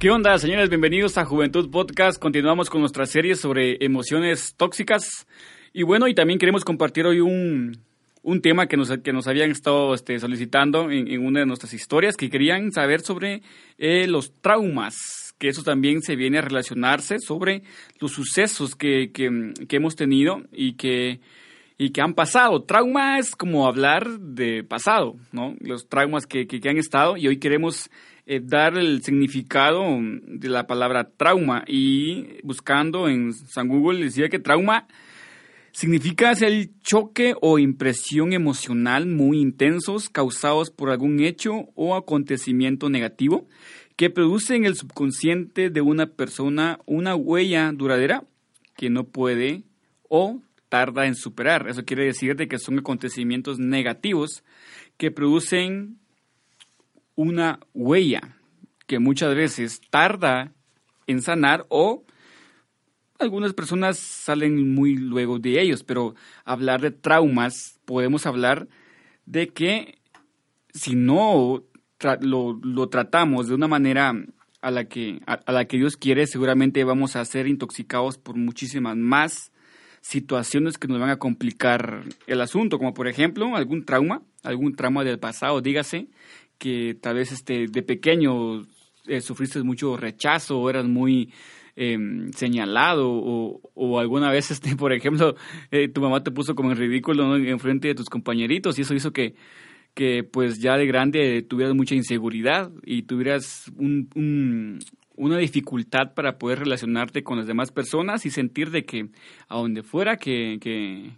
¿Qué onda, señores? Bienvenidos a Juventud Podcast. Continuamos con nuestra serie sobre emociones tóxicas. Y bueno, y también queremos compartir hoy un, un tema que nos, que nos habían estado este, solicitando en, una de nuestras historias, que querían saber sobre eh, los traumas, que eso también se viene a relacionarse sobre los sucesos que, que, que hemos tenido y que, y que han pasado. Trauma es como hablar de pasado, ¿no? Los traumas que, que, que han estado y hoy queremos eh, dar el significado de la palabra trauma y buscando en San Google decía que trauma significa el choque o impresión emocional muy intensos causados por algún hecho o acontecimiento negativo que produce en el subconsciente de una persona una huella duradera que no puede o tarda en superar. Eso quiere decir de que son acontecimientos negativos que producen una huella que muchas veces tarda en sanar o algunas personas salen muy luego de ellos, pero hablar de traumas, podemos hablar de que si no lo, tratamos de una manera a la, que, a la que Dios quiere, seguramente vamos a ser intoxicados por muchísimas más situaciones que nos van a complicar el asunto, como por ejemplo algún trauma, algún trauma del pasado, dígase, que tal vez este, de pequeño eh, sufriste mucho rechazo o eras muy em, señalado o, alguna vez, este, por ejemplo, eh, tu mamá te puso como en ridículo en frente de tus compañeritos y eso hizo que, que pues ya de grande tuvieras mucha inseguridad y tuvieras un, una dificultad para poder relacionarte con las demás personas y sentir de que a donde fuera que, que,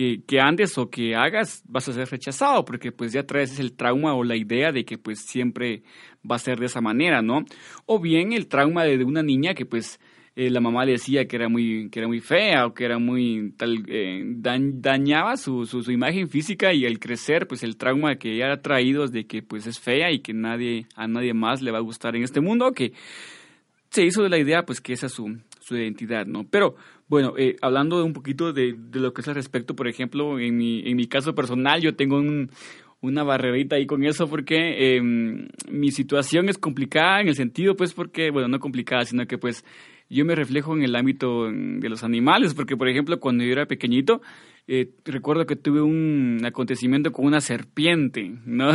que, que, andes o que hagas vas a ser rechazado porque pues ya traes el trauma o la idea de que pues siempre va a ser de esa manera, ¿no? O bien el trauma de, una niña que pues eh, la mamá le decía que era muy que era muy fea o que era muy tal eh, dañaba su, su, imagen física y al crecer pues el trauma que ella ha traído es de que pues es fea y que nadie a nadie más le va a gustar en este mundo que se hizo de la idea pues que esa es su, su identidad, ¿no? Pero bueno, eh, hablando de un poquito de, de, lo que es al respecto, por ejemplo, en mi, en mi caso personal, yo tengo un, una barrerita ahí con eso porque eh, mi situación es complicada en el sentido, pues, porque, bueno, no complicada, sino que, pues, yo me reflejo en el ámbito de los animales, porque, por ejemplo, cuando yo era pequeñito, eh, recuerdo que tuve un acontecimiento con una serpiente, ¿no?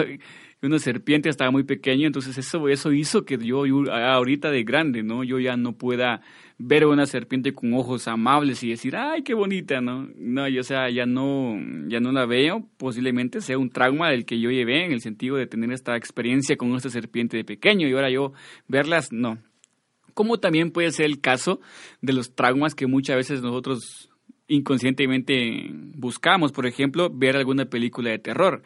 Una serpiente estaba muy pequeña, entonces eso, eso hizo que yo, ahorita de grande, ¿no? Yo ya no pueda ver una serpiente con ojos amables y decir, ay, qué bonita, ¿no? No, yo, sea, ya no, ya no la veo, posiblemente sea un trauma del que yo llevé en el sentido de tener esta experiencia con esta serpiente de pequeño y ahora yo verlas, no. Como también puede ser el caso de los traumas que muchas veces nosotros inconscientemente buscamos, por ejemplo, ver alguna película de terror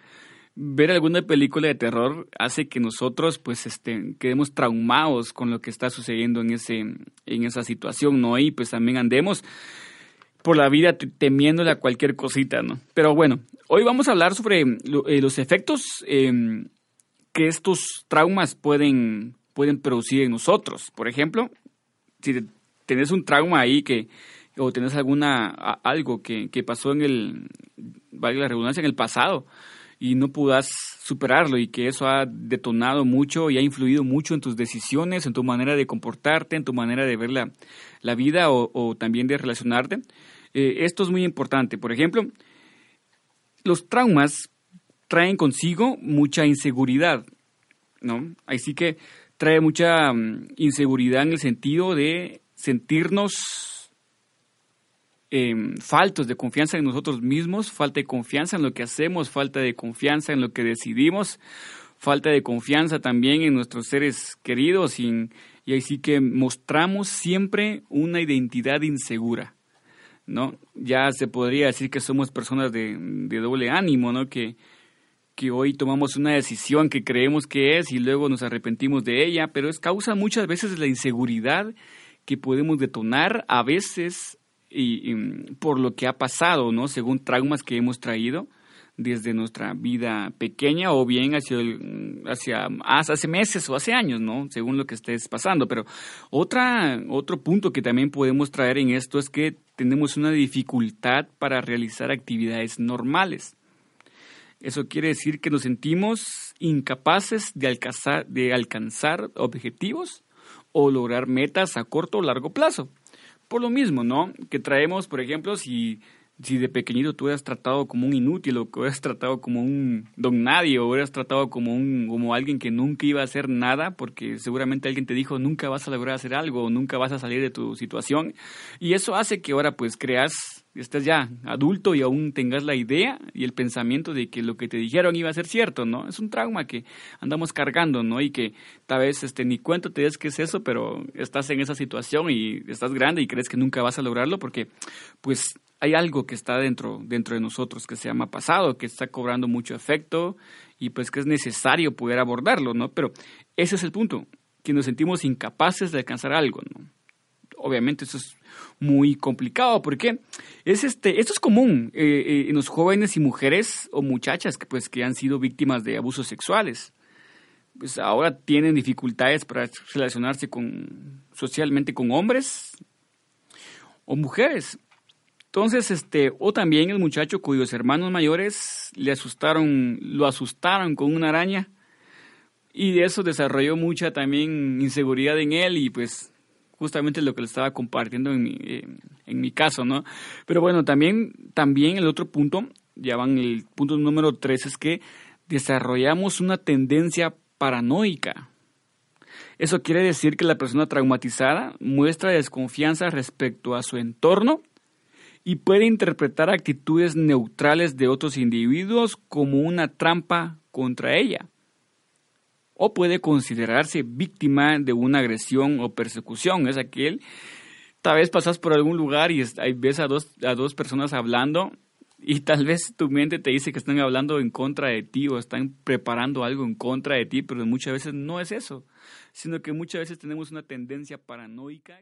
ver alguna película de terror hace que nosotros pues este quedemos traumados con lo que está sucediendo en ese en esa situación no y pues también andemos por la vida temiéndole a cualquier cosita no pero bueno hoy vamos a hablar sobre eh, los efectos em, que estos traumas pueden pueden producir en nosotros. Por ejemplo si tenés un trauma ahí que o tenés alguna algo que, que pasó en el vale la redundancia en el pasado y no pudas superarlo y que eso ha detonado mucho y ha influido mucho en tus decisiones, en tu manera de comportarte, en tu manera de ver la, la vida o, también de relacionarte. Eh, esto es muy importante. Por ejemplo, los traumas traen consigo mucha inseguridad, ¿no? Así que trae mucha mm, inseguridad en el sentido de sentirnos em, faltos de confianza en nosotros mismos, falta de confianza en lo que hacemos, falta de confianza en lo que decidimos, falta de confianza también en nuestros seres queridos y, así que mostramos siempre una identidad insegura. ¿no? Ya se podría decir que somos personas de, de doble ánimo, ¿no? Que, que hoy tomamos una decisión que creemos que es y luego nos arrepentimos de ella, pero es causa muchas veces la inseguridad que podemos detonar a veces y, por lo que ha pasado, ¿no? Según traumas que hemos traído desde nuestra vida pequeña o bien hacia, hacia hace meses o hace años, ¿no? Según lo que estés pasando. Pero otra, otro punto que también podemos traer en esto es que tenemos una dificultad para realizar actividades normales. Eso quiere decir que nos sentimos incapaces de alcanzar, de alcanzar objetivos o lograr metas a corto o largo plazo. Por lo mismo, ¿no? Que traemos, por ejemplo, si si de pequeñito tú eras tratado como un inútil o que hubieras tratado como un don nadie o hubieras tratado como un como alguien que nunca iba a hacer nada porque seguramente alguien te dijo nunca vas a lograr hacer algo o nunca vas a salir de tu situación y eso hace que ahora pues creas estés ya adulto y aún tengas la idea y el pensamiento de que lo que te dijeron iba a ser cierto, ¿no? Es un trauma que andamos cargando, ¿no? Y que tal vez este, ni cuento te des que es eso, pero estás en esa situación y estás grande y crees que nunca vas a lograrlo porque, pues, hay algo que está dentro, dentro de nosotros que se llama pasado, que está cobrando mucho efecto y pues que es necesario poder abordarlo, ¿no? Pero ese es el punto, que nos sentimos incapaces de alcanzar algo, ¿no? Obviamente eso es muy complicado porque es este, esto es común eh, eh, en los jóvenes y mujeres o muchachas que pues que han sido víctimas de abusos sexuales. Pues ahora tienen dificultades para relacionarse con socialmente con hombres o mujeres entonces, este, o también el muchacho cuyos hermanos mayores le asustaron, lo asustaron con una araña y de eso desarrolló mucha también inseguridad en él y pues justamente lo que le estaba compartiendo en mi, eh, en mi caso, ¿no? Pero bueno, también, también el otro punto, ya van el punto número tres, es que desarrollamos una tendencia paranoica. Eso quiere decir que la persona traumatizada muestra desconfianza respecto a su entorno y puede interpretar actitudes neutrales de otros individuos como una trampa contra ella. O puede considerarse víctima de una agresión o persecución. Es aquel, tal vez pasas por algún lugar y ves a dos, a dos personas hablando y tal vez tu mente te dice que están hablando en contra de ti o están preparando algo en contra de ti, pero muchas veces no es eso, sino que muchas veces tenemos una tendencia paranoica.